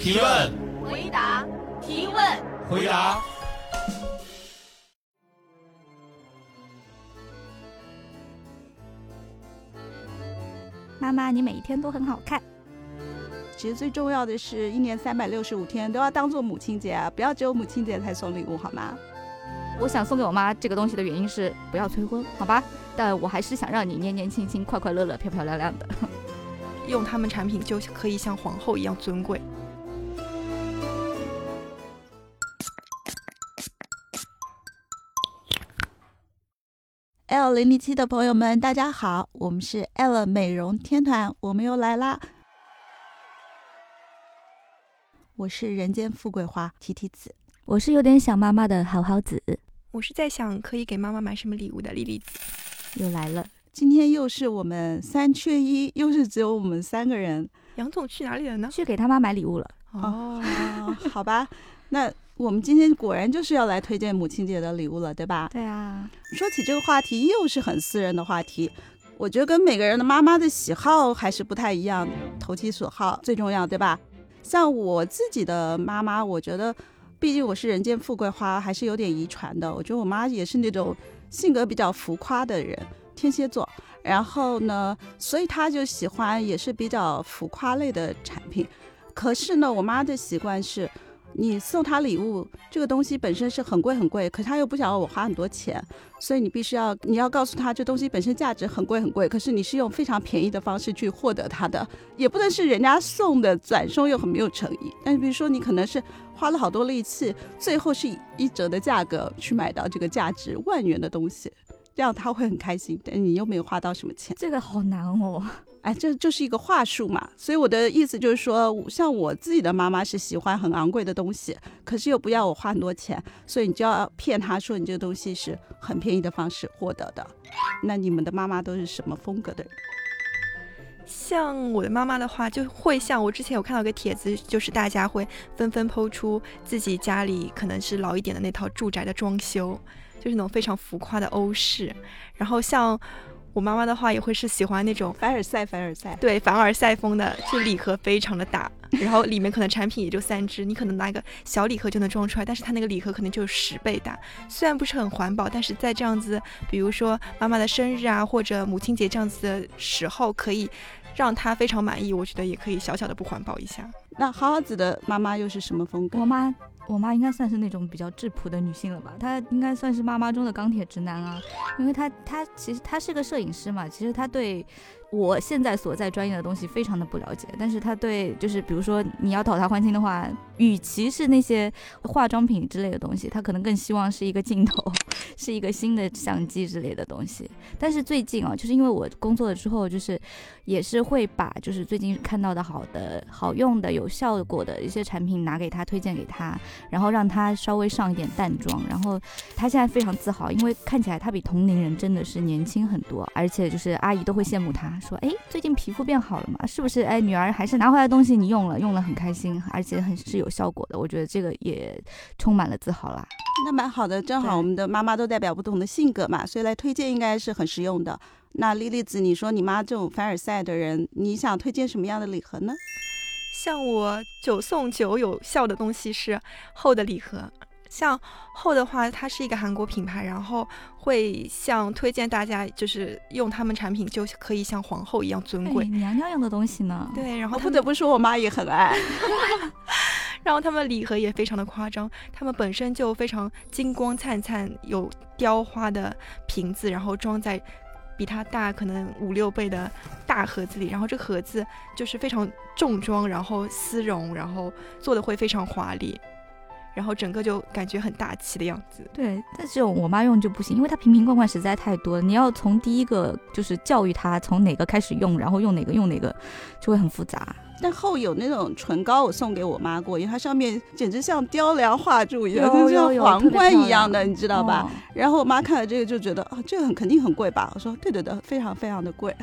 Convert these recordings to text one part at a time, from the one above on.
提问，回答，提问，回答。妈妈，你每一天都很好看。其实最重要的是一年三百六十五天都要当做母亲节啊，不要只有母亲节才送礼物，好吗？我想送给我妈这个东西的原因是不要催婚，好吧？但我还是想让你年年轻轻、快快乐乐、漂漂亮亮的。用他们产品就可以像皇后一样尊贵。L 零零七的朋友们，大家好，我们是 L 美容天团，我们又来啦。我是人间富贵花提提子，我是有点想妈妈的好好子，我是在想可以给妈妈买什么礼物的莉莉子，又来了。今天又是我们三缺一，又是只有我们三个人。杨总去哪里了呢？去给他妈买礼物了。哦，好吧，那。我们今天果然就是要来推荐母亲节的礼物了，对吧？对啊。说起这个话题，又是很私人的话题。我觉得跟每个人的妈妈的喜好还是不太一样，投其所好最重要，对吧？像我自己的妈妈，我觉得，毕竟我是人间富贵花，还是有点遗传的。我觉得我妈也是那种性格比较浮夸的人，天蝎座。然后呢，所以他就喜欢也是比较浮夸类的产品。可是呢，我妈的习惯是。你送他礼物，这个东西本身是很贵很贵，可他又不想要我花很多钱，所以你必须要你要告诉他，这东西本身价值很贵很贵，可是你是用非常便宜的方式去获得它的，也不能是人家送的转送又很没有诚意。但是比如说你可能是花了好多力气，最后是以一折的价格去买到这个价值万元的东西，这样他会很开心，但你又没有花到什么钱，这个好难哦。哎，这就是一个话术嘛，所以我的意思就是说，像我自己的妈妈是喜欢很昂贵的东西，可是又不要我花很多钱，所以你就要骗她说你这个东西是很便宜的方式获得的。那你们的妈妈都是什么风格的人？像我的妈妈的话，就会像我之前有看到一个帖子，就是大家会纷纷抛出自己家里可能是老一点的那套住宅的装修，就是那种非常浮夸的欧式，然后像。我妈妈的话也会是喜欢那种凡尔赛，凡尔赛，对，凡尔赛风的，就礼盒非常的大，然后里面可能产品也就三支，你可能拿一个小礼盒就能装出来，但是它那个礼盒可能就十倍大，虽然不是很环保，但是在这样子，比如说妈妈的生日啊，或者母亲节这样子的时候，可以让她非常满意，我觉得也可以小小的不环保一下。那好好子的妈妈又是什么风格？我妈。我妈应该算是那种比较质朴的女性了吧？她应该算是妈妈中的钢铁直男啊，因为她她其实她是个摄影师嘛，其实她对。我现在所在专业的东西非常的不了解，但是她对就是比如说你要讨她欢心的话，与其是那些化妆品之类的东西，她可能更希望是一个镜头，是一个新的相机之类的东西。但是最近啊，就是因为我工作了之后，就是也是会把就是最近看到的好的、好用的、有效果的一些产品拿给他推荐给他，然后让他稍微上一点淡妆，然后他现在非常自豪，因为看起来他比同龄人真的是年轻很多，而且就是阿姨都会羡慕他。说哎，最近皮肤变好了嘛？是不是？哎，女儿还是拿回来东西你用了，用了很开心，而且很是有效果的。我觉得这个也充满了自豪啦。那蛮好的，正好我们的妈妈都代表不同的性格嘛，所以来推荐应该是很实用的。那莉莉子，你说你妈这种凡尔赛的人，你想推荐什么样的礼盒呢？像我九送九有效的东西是厚的礼盒。像厚的话，它是一个韩国品牌，然后会像推荐大家，就是用他们产品就可以像皇后一样尊贵，娘娘用的东西呢。对，然后不得不说，我妈也很爱。然后他们礼盒也非常的夸张，他们本身就非常金光灿灿，有雕花的瓶子，然后装在比它大可能五六倍的大盒子里，然后这个盒子就是非常重装，然后丝绒，然后做的会非常华丽。然后整个就感觉很大气的样子。对，但这种我妈用就不行，因为它瓶瓶罐罐实在太多了。你要从第一个就是教育她从哪个开始用，然后用哪个用哪个，就会很复杂。但后有那种唇膏，我送给我妈过，因为它上面简直像雕梁画柱一样，就像皇冠一样的，你知道吧？然后我妈看了这个就觉得啊，这个很肯定很贵吧？我说对对对，非常非常的贵。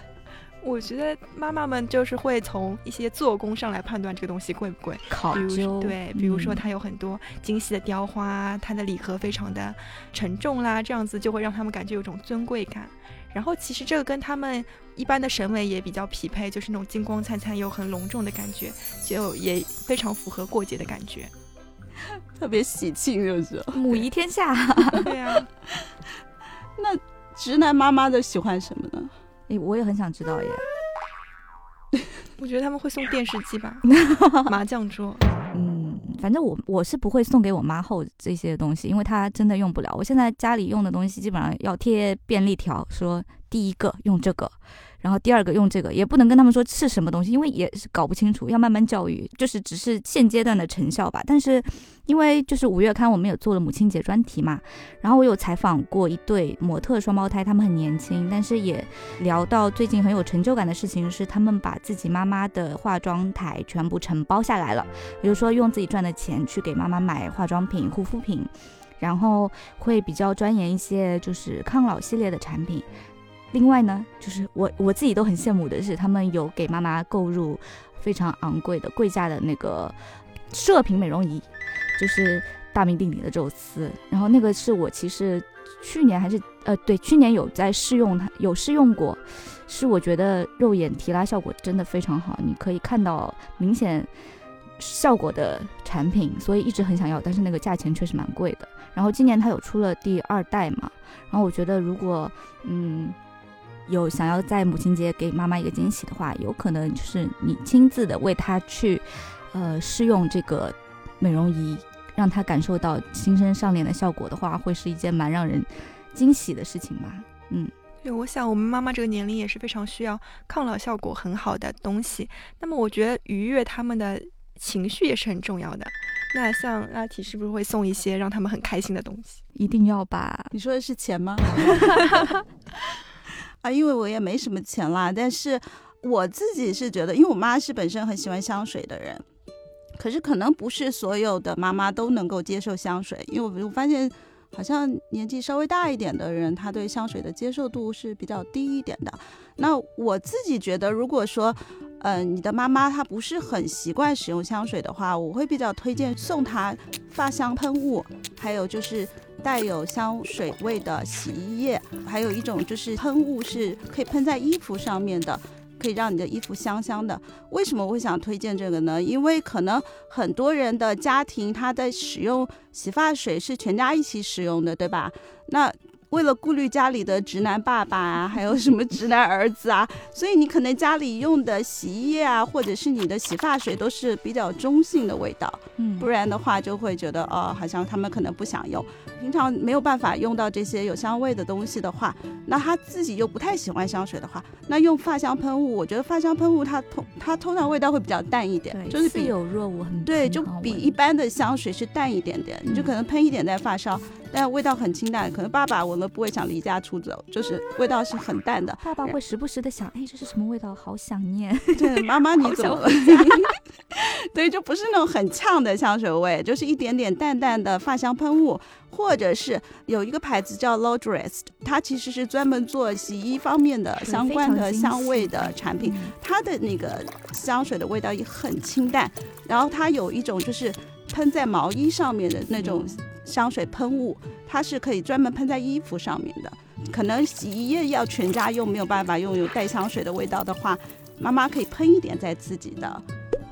我觉得妈妈们就是会从一些做工上来判断这个东西贵不贵，考究对，比如说它有很多精细的雕花，它的礼盒非常的沉重啦，这样子就会让他们感觉有种尊贵感。然后其实这个跟他们一般的审美也比较匹配，就是那种金光灿灿又很隆重的感觉，就也非常符合过节的感觉。特别喜庆，就是母仪天下。对啊，那直男妈妈的喜欢什么呢？哎，我也很想知道耶。我觉得他们会送电视机吧，麻将桌。嗯，反正我我是不会送给我妈后这些东西，因为她真的用不了。我现在家里用的东西基本上要贴便利条，说第一个用这个。然后第二个用这个也不能跟他们说是什么东西，因为也是搞不清楚，要慢慢教育，就是只是现阶段的成效吧。但是因为就是五月刊我们有做了母亲节专题嘛，然后我有采访过一对模特双胞胎，他们很年轻，但是也聊到最近很有成就感的事情是他们把自己妈妈的化妆台全部承包下来了，比如说用自己赚的钱去给妈妈买化妆品、护肤品，然后会比较钻研一些就是抗老系列的产品。另外呢，就是我我自己都很羡慕的是，他们有给妈妈购入非常昂贵的贵价的那个射频美容仪，就是大名鼎鼎的宙斯。然后那个是我其实去年还是呃对去年有在试用它，有试用过，是我觉得肉眼提拉效果真的非常好，你可以看到明显效果的产品，所以一直很想要，但是那个价钱确实蛮贵的。然后今年它有出了第二代嘛，然后我觉得如果嗯。有想要在母亲节给妈妈一个惊喜的话，有可能就是你亲自的为她去，呃，试用这个美容仪，让她感受到新生上脸的效果的话，会是一件蛮让人惊喜的事情吧。嗯，对，我想我们妈妈这个年龄也是非常需要抗老效果很好的东西。那么我觉得愉悦他们的情绪也是很重要的。那像拉提是不是会送一些让他们很开心的东西？一定要吧？你说的是钱吗？啊，因为我也没什么钱啦，但是我自己是觉得，因为我妈是本身很喜欢香水的人，可是可能不是所有的妈妈都能够接受香水，因为我发现好像年纪稍微大一点的人，他对香水的接受度是比较低一点的。那我自己觉得，如果说，嗯，你的妈妈她不是很习惯使用香水的话，我会比较推荐送她发香喷雾，还有就是。带有香水味的洗衣液，还有一种就是喷雾，是可以喷在衣服上面的，可以让你的衣服香香的。为什么我会想推荐这个呢？因为可能很多人的家庭他在使用洗发水是全家一起使用的，对吧？那为了顾虑家里的直男爸爸啊，还有什么直男儿子啊，所以你可能家里用的洗衣液啊，或者是你的洗发水都是比较中性的味道，嗯，不然的话就会觉得哦，好像他们可能不想用。平常没有办法用到这些有香味的东西的话，那他自己又不太喜欢香水的话，那用发香喷雾，我觉得发香喷雾它通它通常味道会比较淡一点，就是比有若无很对，就比一般的香水是淡一点点，你就可能喷一点在发梢。但味道很清淡，可能爸爸闻了不会想离家出走，就是味道是很淡的。爸爸会时不时的想，哎，这是什么味道？好想念。对，妈妈你怎么了？对，就不是那种很呛的香水味，就是一点点淡淡的发香喷雾，或者是有一个牌子叫 Laundress，它其实是专门做洗衣方面的相关的香味的产品，它的那个香水的味道也很清淡，然后它有一种就是喷在毛衣上面的那种。香水喷雾，它是可以专门喷在衣服上面的。可能洗衣液要全家用，没有办法用有带香水的味道的话，妈妈可以喷一点在自己的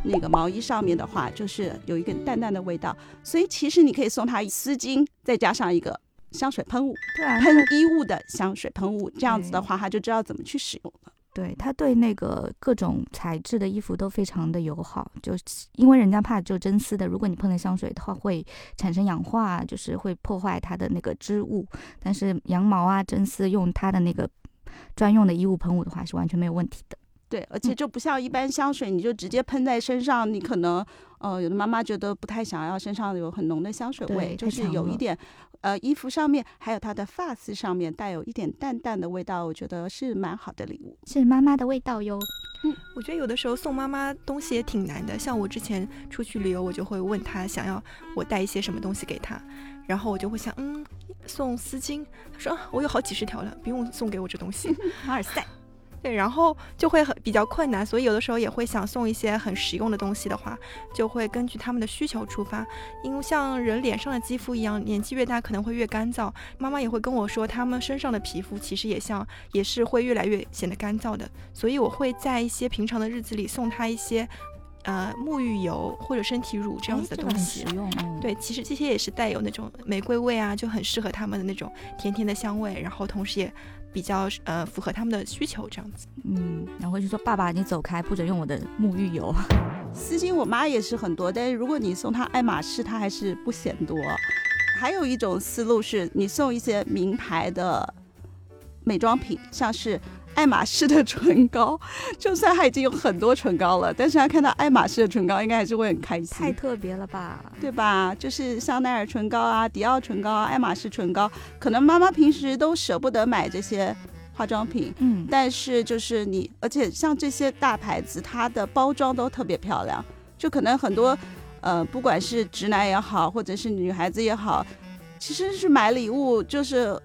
那个毛衣上面的话，就是有一个淡淡的味道。所以其实你可以送她丝巾，再加上一个香水喷雾，喷衣物的香水喷雾，这样子的话，他就知道怎么去使用了。对他对那个各种材质的衣服都非常的友好，就因为人家怕就真丝的，如果你喷了香水的话，会产生氧化，就是会破坏它的那个织物。但是羊毛啊、真丝用它的那个专用的衣物喷雾的话，是完全没有问题的。对，而且就不像一般香水，你就直接喷在身上，你可能呃，有的妈妈觉得不太想要身上有很浓的香水味，就是有一点。呃，衣服上面还有她的发丝上面带有一点淡淡的味道，我觉得是蛮好的礼物，是妈妈的味道哟。嗯，我觉得有的时候送妈妈东西也挺难的。像我之前出去旅游，我就会问她想要我带一些什么东西给她，然后我就会想，嗯，送丝巾。她说我有好几十条了，不用送给我这东西。马尔赛，对，然后就会很比较困难，所以有的时候也会想送一些很实用的东西的话，就会根据他们的需求出发。因为像人脸上的肌肤一样，年纪越大可能会越干燥。妈妈也会跟我说，他们身上的皮肤其实也像，也是会越来越显得干燥的。所以我会在一些平常的日子里送他一些，呃，沐浴油或者身体乳这样子的东西。实用。嗯、对，其实这些也是带有那种玫瑰味啊，就很适合他们的那种甜甜的香味，然后同时也。比较呃符合他们的需求这样子，嗯，然后就说爸爸你走开，不准用我的沐浴油。丝巾我妈也是很多，但是如果你送她爱马仕，她还是不嫌多。还有一种思路是你送一些名牌的美妆品，像是。爱马仕的唇膏，就算他已经有很多唇膏了，但是他看到爱马仕的唇膏，应该还是会很开心。太特别了吧，对吧？就是香奈儿唇膏啊，迪奥唇膏啊，爱马仕唇膏，可能妈妈平时都舍不得买这些化妆品，嗯，但是就是你，而且像这些大牌子，它的包装都特别漂亮，就可能很多，呃，不管是直男也好，或者是女孩子也好，其实是买礼物就是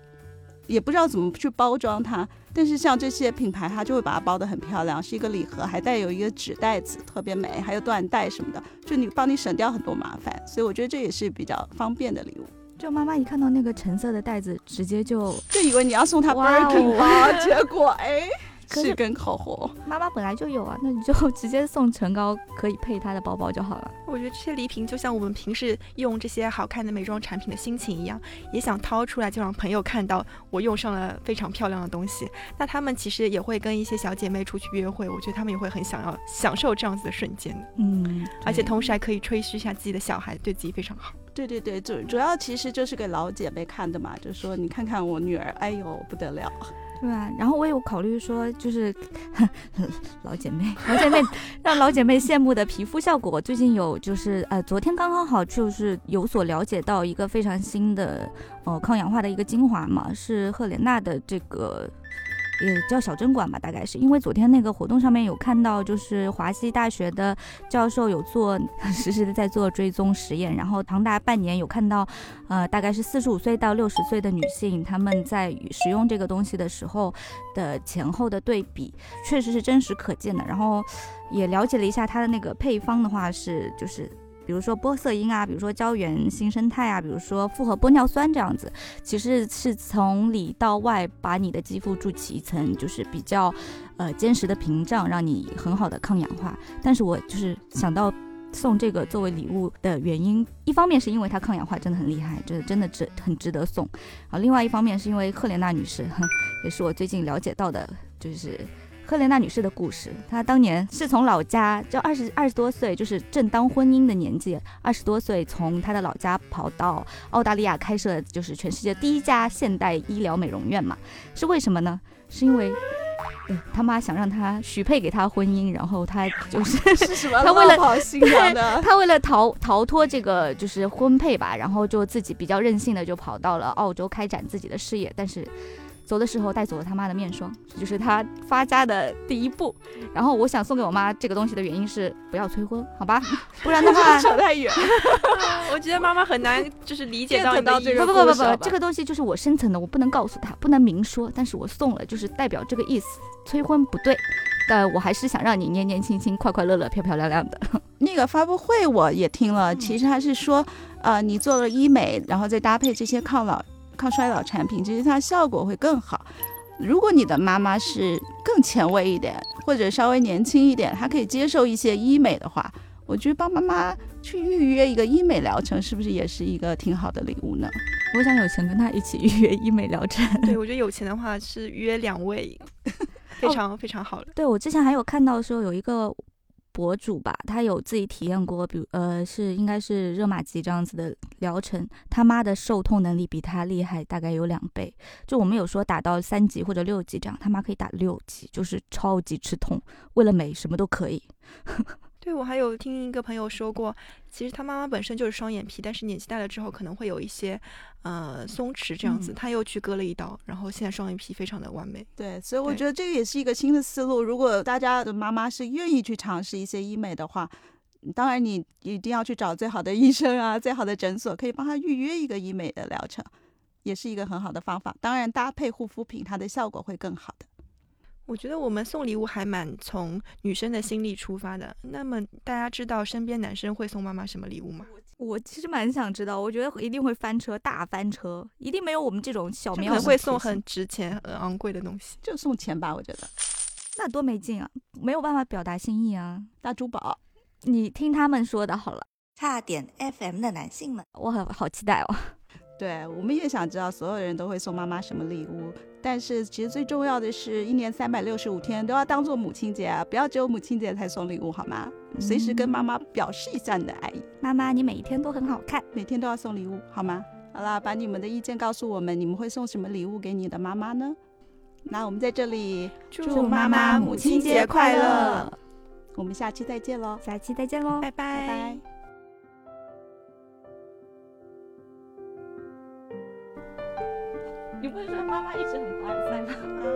也不知道怎么去包装它。但是像这些品牌，它就会把它包得很漂亮，是一个礼盒，还带有一个纸袋子，特别美，还有缎带什么的，就你帮你省掉很多麻烦，所以我觉得这也是比较方便的礼物。就妈妈一看到那个橙色的袋子，直接就就以为你要送她 Birkin 包，结果哎。是跟口红，妈妈本来就有啊，那你就 直接送唇膏，可以配她的包包就好了。我觉得这些礼品就像我们平时用这些好看的美妆产品的心情一样，也想掏出来就让朋友看到我用上了非常漂亮的东西。那他们其实也会跟一些小姐妹出去约会，我觉得他们也会很想要享受这样子的瞬间嗯，而且同时还可以吹嘘一下自己的小孩对自己非常好。对对对，主主要其实就是给老姐妹看的嘛，就是说你看看我女儿，哎呦不得了。对啊，然后我有考虑说，就是 老姐妹，老姐妹让老姐妹羡慕的皮肤效果。最近有就是呃，昨天刚刚好就是有所了解到一个非常新的呃抗氧化的一个精华嘛，是赫莲娜的这个。也叫小针管吧，大概是因为昨天那个活动上面有看到，就是华西大学的教授有做 实时的在做追踪实验，然后长达半年有看到，呃，大概是四十五岁到六十岁的女性，她们在使用这个东西的时候的前后的对比，确实是真实可见的。然后也了解了一下它的那个配方的话是就是。比如说玻色因啊，比如说胶原新生态啊，比如说复合玻尿酸这样子，其实是从里到外把你的肌肤筑起一层就是比较，呃坚实的屏障，让你很好的抗氧化。但是我就是想到送这个作为礼物的原因，一方面是因为它抗氧化真的很厉害，这真的值很值得送啊。另外一方面是因为赫莲娜女士，也是我最近了解到的，就是。赫莲娜女士的故事，她当年是从老家，就二十二十多岁，就是正当婚姻的年纪，二十多岁从她的老家跑到澳大利亚开设，就是全世界第一家现代医疗美容院嘛。是为什么呢？是因为，对他妈想让她许配给他婚姻，然后他就是 是什么？他为了逃新娘的，他为了逃逃脱这个就是婚配吧，然后就自己比较任性的就跑到了澳洲开展自己的事业，但是。走的时候带走了他妈的面霜，这就是他发家的第一步。然后我想送给我妈这个东西的原因是不要催婚，好吧？不然的话 扯太远。我觉得妈妈很难就是理解到你的不不不不不，这个东西就是我深层的，我不能告诉她，不能明说，但是我送了，就是代表这个意思。催婚不对，但我还是想让你年年轻轻、快快乐乐、漂漂亮亮的。那个发布会我也听了，其实他是说，呃，你做了医美，然后再搭配这些抗老。抗衰老产品，其实它效果会更好。如果你的妈妈是更前卫一点，或者稍微年轻一点，她可以接受一些医美的话，我觉得帮妈妈去预约一个医美疗程，是不是也是一个挺好的礼物呢？我想有钱跟她一起预约医美疗程。对，我觉得有钱的话是约两位，非常非常好的。对我之前还有看到说有一个。博主吧，他有自己体验过，比如呃是应该是热玛吉这样子的疗程，他妈的受痛能力比他厉害，大概有两倍。就我们有说打到三级或者六级这样，他妈可以打六级，就是超级吃痛，为了美什么都可以。对，我还有听一个朋友说过，其实他妈妈本身就是双眼皮，但是年纪大了之后可能会有一些，呃，松弛这样子，他又去割了一刀，然后现在双眼皮非常的完美。对，所以我觉得这个也是一个新的思路。如果大家的妈妈是愿意去尝试一些医美的话，当然你一定要去找最好的医生啊，最好的诊所，可以帮他预约一个医美的疗程，也是一个很好的方法。当然搭配护肤品，它的效果会更好的。我觉得我们送礼物还蛮从女生的心理出发的。那么大家知道身边男生会送妈妈什么礼物吗？我其实蛮想知道，我觉得一定会翻车，大翻车，一定没有我们这种小可苗子能会送很值钱、很昂贵的东西。就送钱吧，我觉得那多没劲啊，没有办法表达心意啊。大珠宝。你听他们说的好了，差点 FM 的男性们，我很好期待哦。对，我们也想知道所有人都会送妈妈什么礼物，但是其实最重要的是一年三百六十五天都要当做母亲节啊，不要只有母亲节才送礼物好吗？随时跟妈妈表示一下你的爱意，妈妈，你每一天都很好看。每天都要送礼物好吗？好啦，把你们的意见告诉我们，你们会送什么礼物给你的妈妈呢？那我们在这里祝妈妈母亲节快乐！我们下期再见喽，下期再见喽，拜拜拜。你不是说妈妈一直很凡尔赛吗？